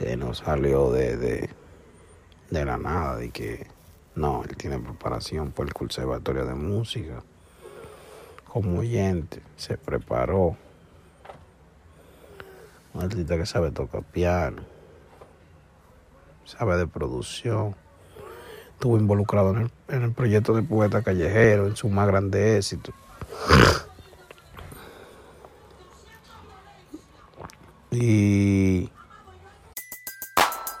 Eh, no salió de, de, de la nada, de que no, él tiene preparación por el Conservatorio de Música. Como oyente, se preparó. Un artista que sabe tocar piano, sabe de producción. Estuvo involucrado en el, en el proyecto de Poeta Callejero, en su más grande éxito. Y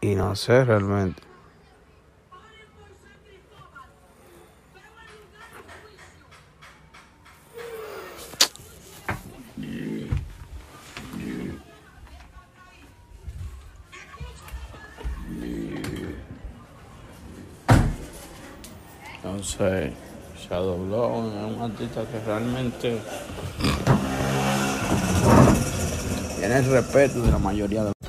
Y no sé realmente. Entonces, Shadow Blow es un artista que realmente tiene el respeto de la mayoría de